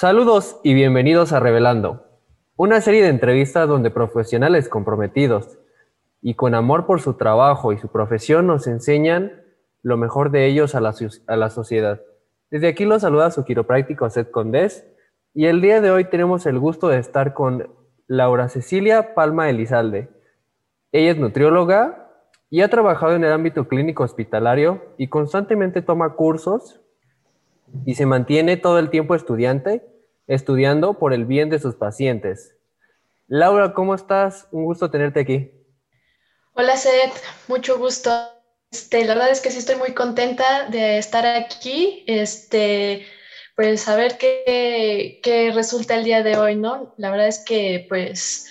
Saludos y bienvenidos a Revelando, una serie de entrevistas donde profesionales comprometidos y con amor por su trabajo y su profesión nos enseñan lo mejor de ellos a la, sociedad. Desde aquí los saluda su quiropráctico Seth Condés y el día de hoy tenemos el gusto de estar con Laura Cecilia Palma Elizalde. Ella es nutrióloga y ha trabajado en el ámbito clínico hospitalario y constantemente toma cursos y se mantiene todo el tiempo estudiante, estudiando por el bien de sus pacientes. Laura, ¿cómo estás? Un gusto tenerte aquí. Hola, Seth, mucho gusto. Este, la verdad es que sí estoy muy contenta de estar aquí, este, pues a ver qué, qué resulta el día de hoy, ¿no? La verdad es que, pues,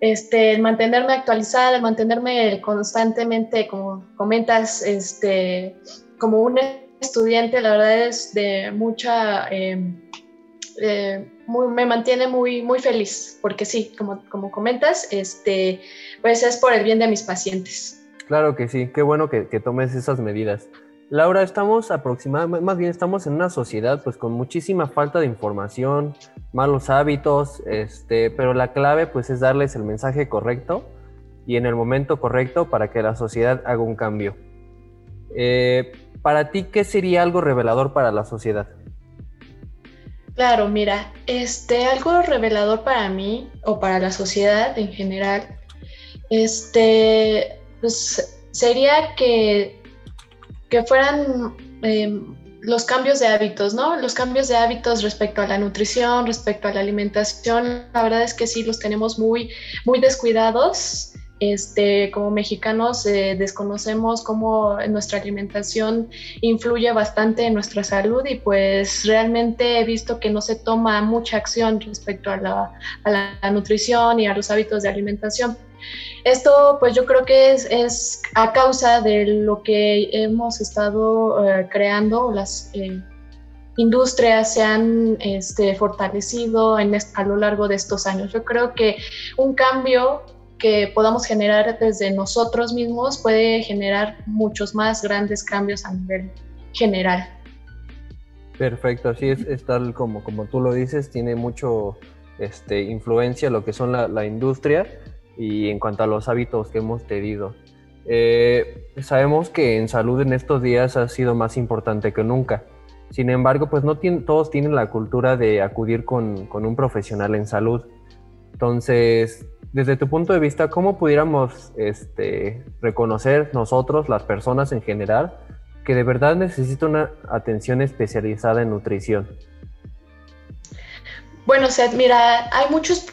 este, el mantenerme actualizada, el mantenerme constantemente, como comentas, este, como un estudiante, la verdad es de mucha, eh, me mantiene muy, muy feliz, porque sí, como, como comentas, este, pues es por el bien de mis pacientes. Claro que sí, qué bueno que, tomes esas medidas. Laura, estamos aproximadamente, más bien estamos en una sociedad pues con muchísima falta de información, malos hábitos, este, pero la clave pues es darles el mensaje correcto y en el momento correcto para que la sociedad haga un cambio. Eh, para ti, ¿qué sería algo revelador para la sociedad? Claro, mira, este, algo revelador para mí o para la sociedad en general, este, pues sería que, que fueran em, los cambios de hábitos, ¿no? Los cambios de hábitos respecto a la nutrición, respecto a la alimentación, la verdad es que sí los tenemos muy, muy descuidados este, como mexicanos eh, desconocemos cómo nuestra alimentación influye bastante en nuestra salud y pues realmente he visto que no se toma mucha acción respecto a la, nutrición y a los hábitos de alimentación. Esto pues yo creo que es, a causa de lo que hemos estado eh, creando, las eh, industrias se han este, fortalecido a lo largo de estos años. Yo creo que un cambio que podamos generar desde nosotros mismos puede generar muchos más grandes cambios a nivel general. Perfecto, así es, tal como, como tú lo dices, tiene mucho este, influencia lo que son la, industria y en cuanto a los hábitos que hemos tenido. Eh, sabemos que en salud en estos días ha sido más importante que nunca. Sin embargo, pues no todos tienen la cultura de acudir con, con un profesional en salud. Entonces, desde tu punto de vista, ¿cómo pudiéramos este, reconocer nosotros, las personas en general, que de verdad necesita una atención especializada en nutrición? Bueno, Seth, mira, hay muchos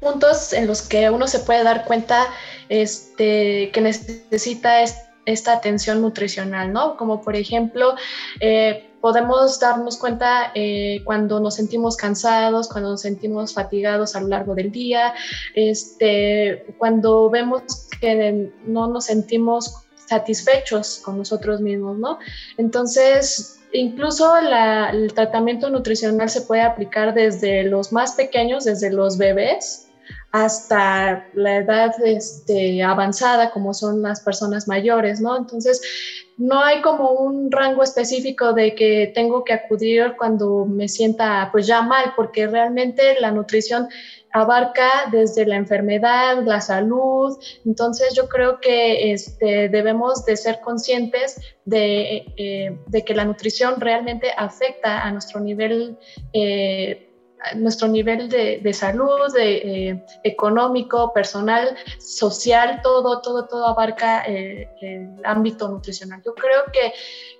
puntos en los que uno se puede dar cuenta este, que necesita esta atención nutricional, ¿no? Como por ejemplo, eh, podemos darnos cuenta eh, cuando nos sentimos cansados, cuando nos sentimos fatigados a lo largo del día, este, cuando vemos que no nos sentimos satisfechos con nosotros mismos, ¿no? Entonces, incluso el tratamiento nutricional se puede aplicar desde los más pequeños, desde los bebés, hasta la edad este, avanzada, como son las personas mayores, ¿no? Entonces, no hay como un rango específico de que tengo que acudir cuando me sienta pues ya mal, porque realmente la nutrición abarca desde la enfermedad, la salud, entonces yo creo que este, debemos de ser conscientes de, eh, de, que la nutrición realmente afecta a nuestro nivel eh, nuestro nivel de, salud, de, eh, económico, personal, social, todo, todo, todo abarca eh, el ámbito nutricional. Yo creo que,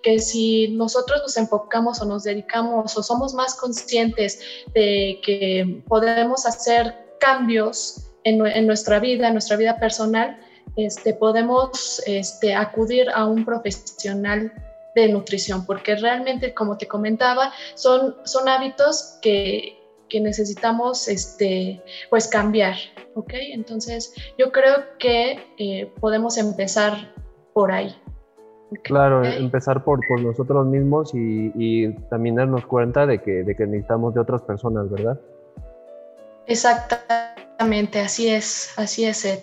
que si nosotros nos enfocamos o nos dedicamos o somos más conscientes de que podemos hacer cambios en, en nuestra vida, en nuestra vida personal, este, podemos este, acudir a un profesional de nutrición, porque realmente, como te comentaba, son, son hábitos que, que necesitamos este, pues cambiar, ¿ok? Entonces yo creo que eh, podemos empezar por ahí. Claro, empezar por, por, nosotros mismos y, también darnos cuenta de que, de que necesitamos de otras personas, ¿verdad? Exactamente, así es, así es, Ed.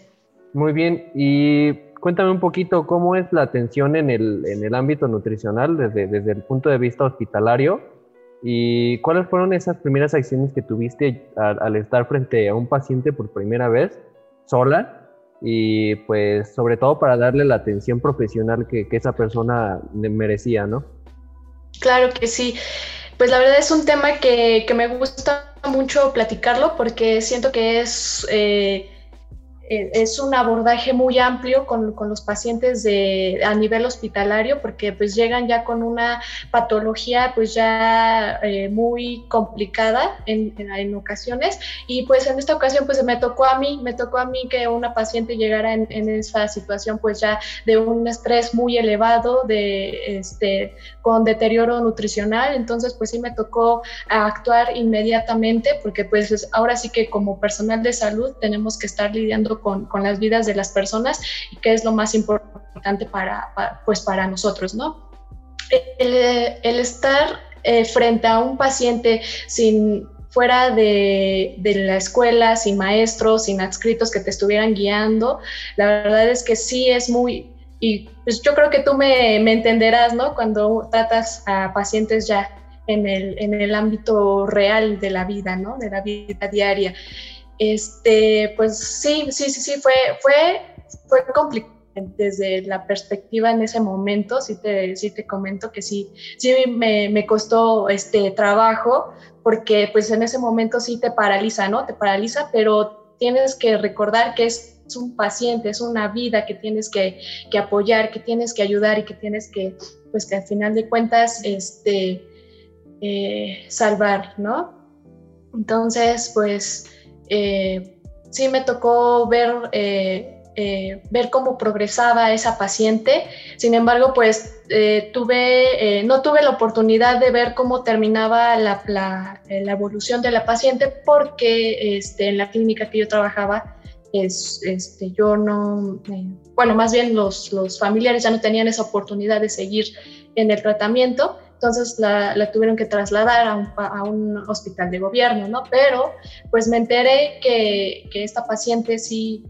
Muy bien, y cuéntame un poquito cómo es la atención en el, en el ámbito nutricional desde, desde el punto de vista hospitalario ¿Y cuáles fueron esas primeras acciones que tuviste al, estar frente a un paciente por primera vez, sola? Y pues sobre todo para darle la atención profesional que, esa persona merecía, ¿no? Claro que sí. Pues la verdad es un tema que, me gusta mucho platicarlo porque siento que es... Eh, es un abordaje muy amplio con, con, los pacientes de, a nivel hospitalario porque pues llegan ya con una patología pues ya eh, muy complicada en, en, ocasiones. Y pues en esta ocasión pues me tocó a mí, me tocó a mí que una paciente llegara en, en esa situación pues ya de un estrés muy elevado, de este, con deterioro nutricional, entonces pues sí me tocó actuar inmediatamente porque pues ahora sí que como personal de salud tenemos que estar lidiando con, las vidas de las personas y que es lo más importante para, pues para nosotros, ¿no? El, estar eh, frente a un paciente sin fuera de, la escuela, sin maestros, sin adscritos que te estuvieran guiando, la verdad es que sí es muy, y pues yo creo que tú me, me entenderás, ¿no? Cuando tratas a pacientes ya en el, en el ámbito real de la vida, ¿no? De la vida diaria. Este, pues sí, sí, sí, sí, fue, fue, fue complicado desde la perspectiva en ese momento, sí te, sí te comento que sí, sí me, me, costó este trabajo, porque pues en ese momento sí te paraliza, ¿no? Te paraliza, pero tienes que recordar que es, un paciente, es una vida que tienes que, que, apoyar, que tienes que ayudar y que tienes que, pues que al final de cuentas, este, eh, salvar, ¿no? Entonces, pues eh, sí me tocó ver, eh, eh, ver cómo progresaba esa paciente. Sin embargo, pues tuve, no tuve la oportunidad de ver cómo terminaba la, la, evolución de la paciente porque este, en la clínica que yo trabajaba, es, este, yo no, bueno, más bien los, los familiares ya no tenían esa oportunidad de seguir en el tratamiento entonces la, tuvieron que trasladar a un, hospital de gobierno, ¿no? Pero pues me enteré que, esta paciente sí,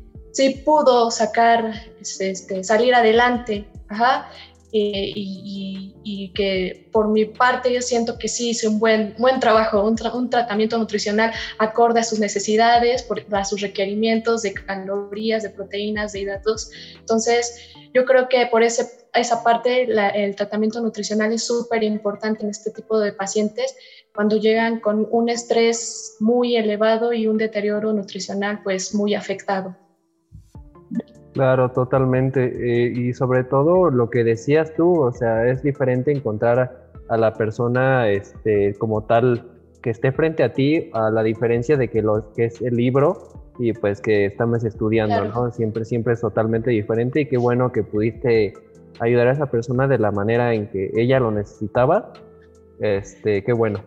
pudo sacar, este, salir adelante, ajá, eh, y, que por mi parte yo siento que sí hice un buen, buen trabajo, un, un tratamiento nutricional acorde a sus necesidades, a sus requerimientos de calorías, de proteínas, de hidratos. Entonces, yo creo que por ese, esa parte el tratamiento nutricional es súper importante en este tipo de pacientes cuando llegan con un estrés muy elevado y un deterioro nutricional pues muy afectado. Claro, totalmente. Eh, y sobre todo lo que decías tú, o sea, es diferente encontrar a, la persona este, como tal que esté frente a ti, a la diferencia de que lo que es el libro y pues que estamos estudiando, ¿no? Siempre, siempre es totalmente diferente y qué bueno que pudiste ayudar a esa persona de la manera en que ella lo necesitaba. Este, qué bueno.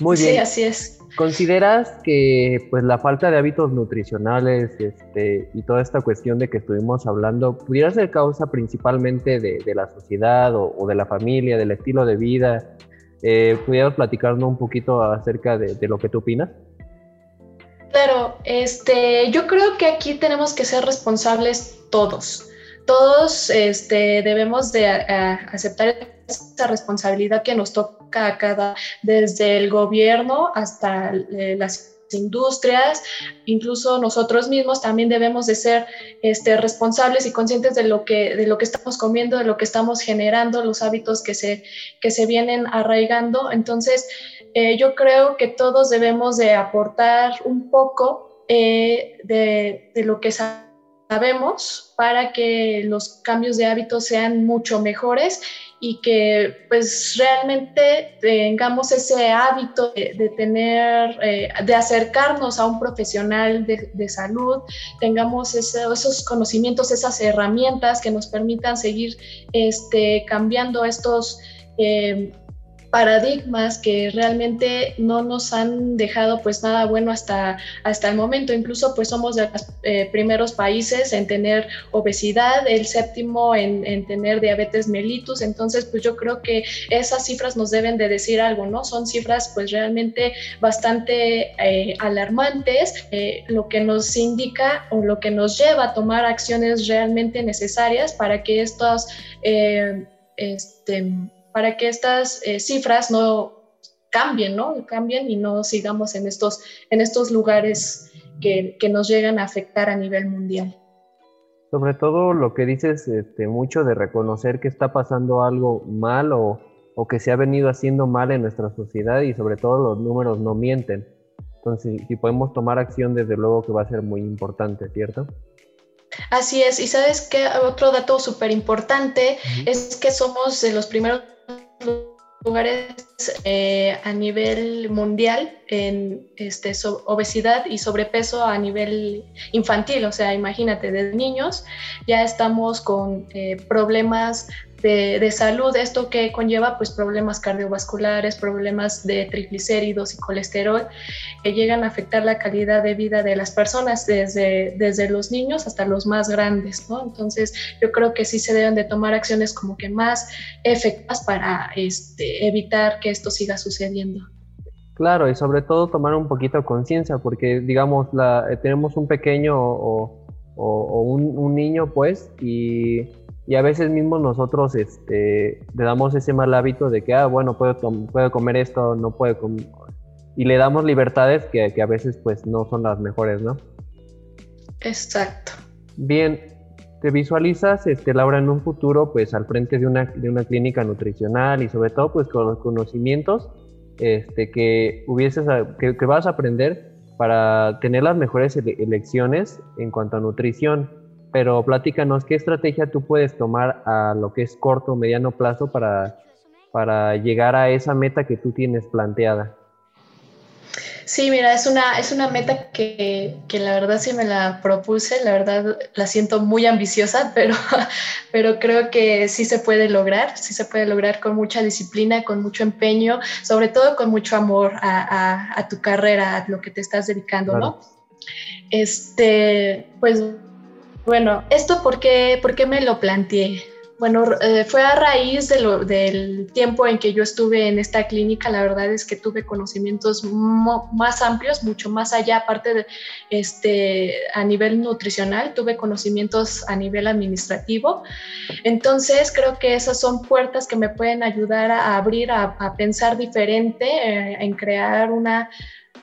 Muy bien. Sí, así es. ¿Consideras que pues la falta de hábitos nutricionales este, y toda esta cuestión de que estuvimos hablando pudiera ser causa principalmente de, la sociedad o, de la familia, del estilo de vida? Eh, ¿Pudieras platicarnos un poquito acerca de, lo que tú opinas? Claro, este, yo creo que aquí tenemos que ser responsables todos. Todos este, debemos de aceptar esa responsabilidad que nos toca cada, desde el gobierno hasta eh, las industrias, incluso nosotros mismos también debemos de ser este, responsables y conscientes de lo, que, de lo que estamos comiendo, de lo que estamos generando, los hábitos que se, que se vienen arraigando. Entonces, eh, yo creo que todos debemos de aportar un poco eh, de, de, lo que sabemos para que los cambios de hábitos sean mucho mejores y que pues realmente tengamos ese hábito de, tener, eh, de acercarnos a un profesional de, de salud, tengamos esos conocimientos, esas herramientas que nos permitan seguir este, cambiando estos paradigmas que realmente no nos han dejado pues nada bueno hasta, hasta el momento. Incluso pues somos de los eh, primeros países en tener obesidad, el séptimo en, en, tener diabetes mellitus. Entonces pues yo creo que esas cifras nos deben de decir algo, ¿no? Son cifras pues realmente bastante eh, alarmantes, eh, lo que nos indica o lo que nos lleva a tomar acciones realmente necesarias para que estos... este, para que estas eh, cifras no cambien, ¿no? Cambien y no sigamos en estos, en estos lugares que, que nos llegan a afectar a nivel mundial. Sobre todo lo que dices este, mucho de reconocer que está pasando algo mal o, o que se ha venido haciendo mal en nuestra sociedad y sobre todo los números no mienten. Entonces, si podemos tomar acción, desde luego que va a ser muy importante, ¿cierto? Así es, y sabes que otro dato súper importante es que somos de los primeros lugares eh, a nivel mundial en este, obesidad y sobrepeso a nivel infantil. O sea, imagínate, desde niños ya estamos con eh, problemas de, salud, esto que conlleva pues problemas cardiovasculares, problemas de triglicéridos y colesterol que llegan a afectar la calidad de vida de las personas desde, desde los niños hasta los más grandes, ¿no? Entonces yo creo que sí se deben de tomar acciones como que más efectivas para este, evitar que esto siga sucediendo. Claro, y sobre todo tomar un poquito conciencia, porque digamos, la, eh, tenemos un pequeño o, un, niño, pues, y y a veces mismo nosotros este, le damos ese mal hábito de que, ah, bueno, puedo, puedo comer esto, no puedo comer. Y le damos libertades que, que, a veces pues no son las mejores, ¿no? Exacto. Bien, ¿te visualizas, este, Laura, en un futuro pues al frente de una, de una clínica nutricional y sobre todo pues con los conocimientos este, que, hubieses, que, que vas a aprender para tener las mejores elecciones en cuanto a nutrición? Pero platícanos, ¿qué estrategia tú puedes tomar a lo que es corto o mediano plazo para, para llegar a esa meta que tú tienes planteada? Sí, mira, es una, es una meta que, que, la verdad sí me la propuse, la verdad la siento muy ambiciosa, pero, pero creo que sí se puede lograr, sí se puede lograr con mucha disciplina, con mucho empeño, sobre todo con mucho amor a, a, a tu carrera, a lo que te estás dedicando, ¿no? Este, pues bueno, ¿esto por qué, por qué me lo planteé? Bueno, eh, fue a raíz de lo, del tiempo en que yo estuve en esta clínica, la verdad es que tuve conocimientos más amplios, mucho más allá, aparte de este, a nivel nutricional, tuve conocimientos a nivel administrativo. Entonces, creo que esas son puertas que me pueden ayudar a abrir, a, pensar diferente, eh, en crear una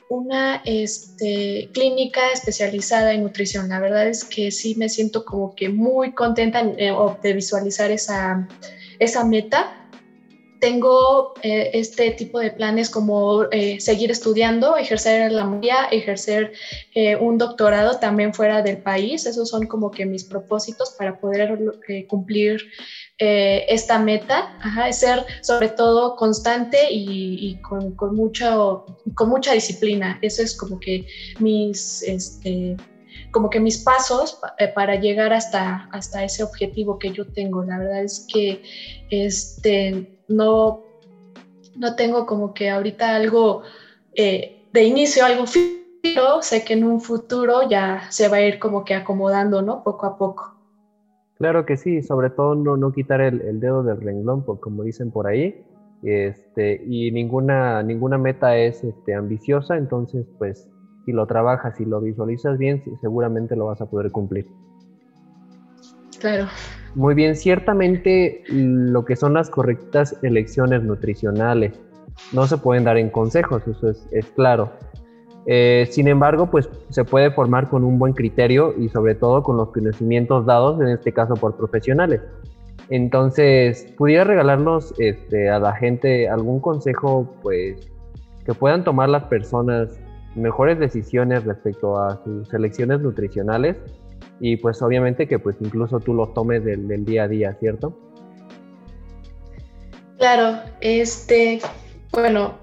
una este, clínica especializada en nutrición. La verdad es que sí me siento como que muy contenta eh, de visualizar esa, esa meta. Tengo eh, este tipo de planes como eh, seguir estudiando, ejercer la maestría, ejercer un doctorado también fuera del país. Esos son como que mis propósitos para poder cumplir eh, esta meta, es ser sobre todo constante y, con, con, mucho, con mucha disciplina. Eso es como que mis, este, como que mis pasos eh, para llegar hasta, hasta ese objetivo que yo tengo. La verdad es que este, no, no tengo como que ahorita algo eh, de inicio, algo fijo, sé que en un futuro ya se va a ir como que acomodando, ¿no? Poco a poco. Claro que sí, sobre todo no, no quitar el, dedo del renglón, como dicen por ahí, este, y ninguna, ninguna meta es este, ambiciosa, entonces pues si lo trabajas, si lo visualizas bien, seguramente lo vas a poder cumplir. Claro. Muy bien, ciertamente lo que son las correctas elecciones nutricionales no se pueden dar en consejos, eso es, es claro. Eh, sin embargo, pues se puede formar con un buen criterio y sobre todo con los conocimientos dados, en este caso por profesionales. Entonces, ¿pudiera regalarnos este, a la gente algún consejo, pues, que puedan tomar las personas mejores decisiones respecto a sus elecciones nutricionales? Y pues obviamente que pues incluso tú los tomes del, día a día, ¿cierto? Claro, este, bueno,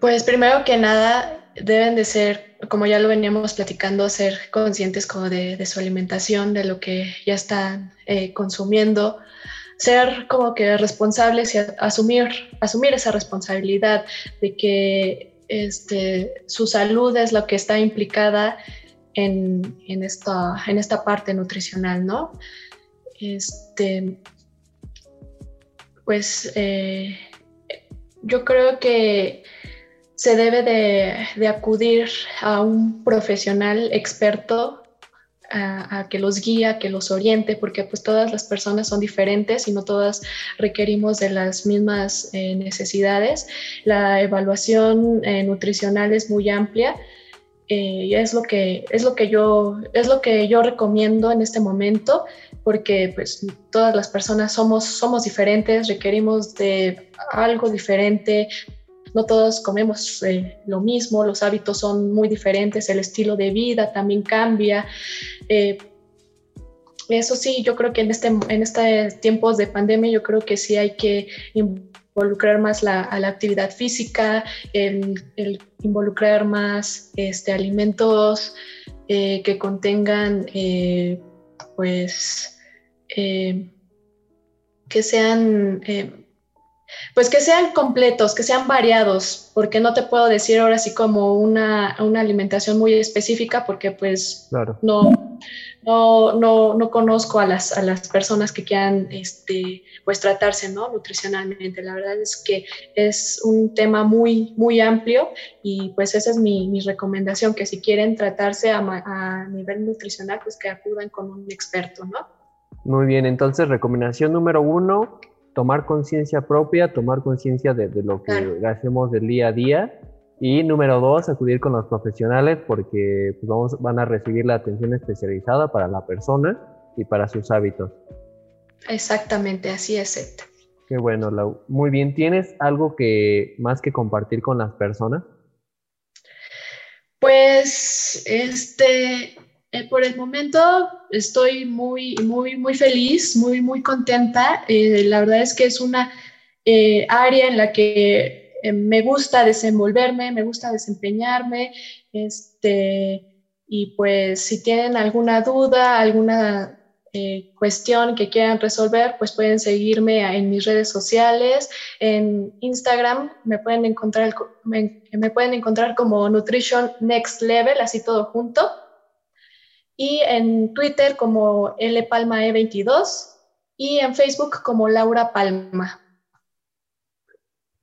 pues primero que nada deben de ser, como ya lo veníamos platicando, ser conscientes como de, su alimentación, de lo que ya están eh, consumiendo, ser como que responsables y asumir, asumir esa responsabilidad de que este, su salud es lo que está implicada en, esta, en esta parte nutricional, ¿no? Este, pues eh, yo creo que se debe de, acudir a un profesional experto a, que los guía, que los oriente, porque pues todas las personas son diferentes y no todas requerimos de las mismas eh, necesidades. La evaluación eh, nutricional es muy amplia. Eh, y es lo que es lo que yo es lo que yo recomiendo en este momento porque pues todas las personas somos somos diferentes requerimos de algo diferente no todos comemos eh, lo mismo, los hábitos son muy diferentes, el estilo de vida también cambia. Eh, eso sí, yo creo que en este en estos tiempos de pandemia, yo creo que sí hay que involucrar más la, a la actividad física, el, involucrar más este, alimentos eh, que contengan, pues, que sean pues que sean completos, que sean variados, porque no te puedo decir ahora sí como una, alimentación muy específica, porque pues no, no, no, conozco a las, a las personas que quieran este, pues tratarse ¿no? nutricionalmente. La verdad es que es un tema muy, muy amplio y pues esa es mi, mi recomendación, que si quieren tratarse a, a nivel nutricional, pues que acudan con un experto, ¿no? Muy bien, entonces recomendación número uno, tomar conciencia propia, tomar conciencia de, lo que hacemos del día a día. Y número dos, acudir con los profesionales porque pues, vamos, van a recibir la atención especializada para la persona y para sus hábitos. Exactamente, así es. Ed. Qué bueno, Lau. Muy bien, ¿tienes algo que más que compartir con las personas? Pues, este, eh, por el momento estoy muy, muy, muy feliz, muy, muy contenta. Eh, la verdad es que es una eh, área en la que me gusta desenvolverme, me gusta desempeñarme. Este, y pues si tienen alguna duda, alguna cuestión que quieran resolver, pues pueden seguirme en mis redes sociales. En Instagram me pueden encontrar, me pueden encontrar como Nutrition Next Level, así todo junto y en Twitter como lpalmae22 y en Facebook como Laura Palma.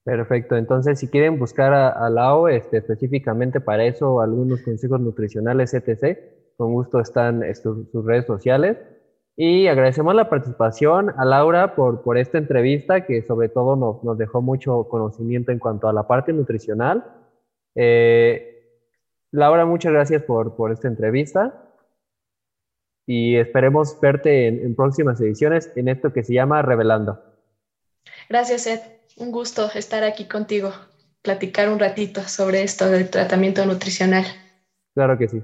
Perfecto, entonces si quieren buscar a, a Lau este, específicamente para eso, algunos consejos nutricionales, etc., con gusto están sus redes sociales. Y agradecemos la participación a Laura por, por esta entrevista que sobre todo nos, nos dejó mucho conocimiento en cuanto a la parte nutricional. Eh, Laura, muchas gracias por, por esta entrevista y esperemos verte en, próximas ediciones en esto que se llama Revelando. Gracias, Ed. Un gusto estar aquí contigo, platicar un ratito sobre esto del tratamiento nutricional. Claro que sí.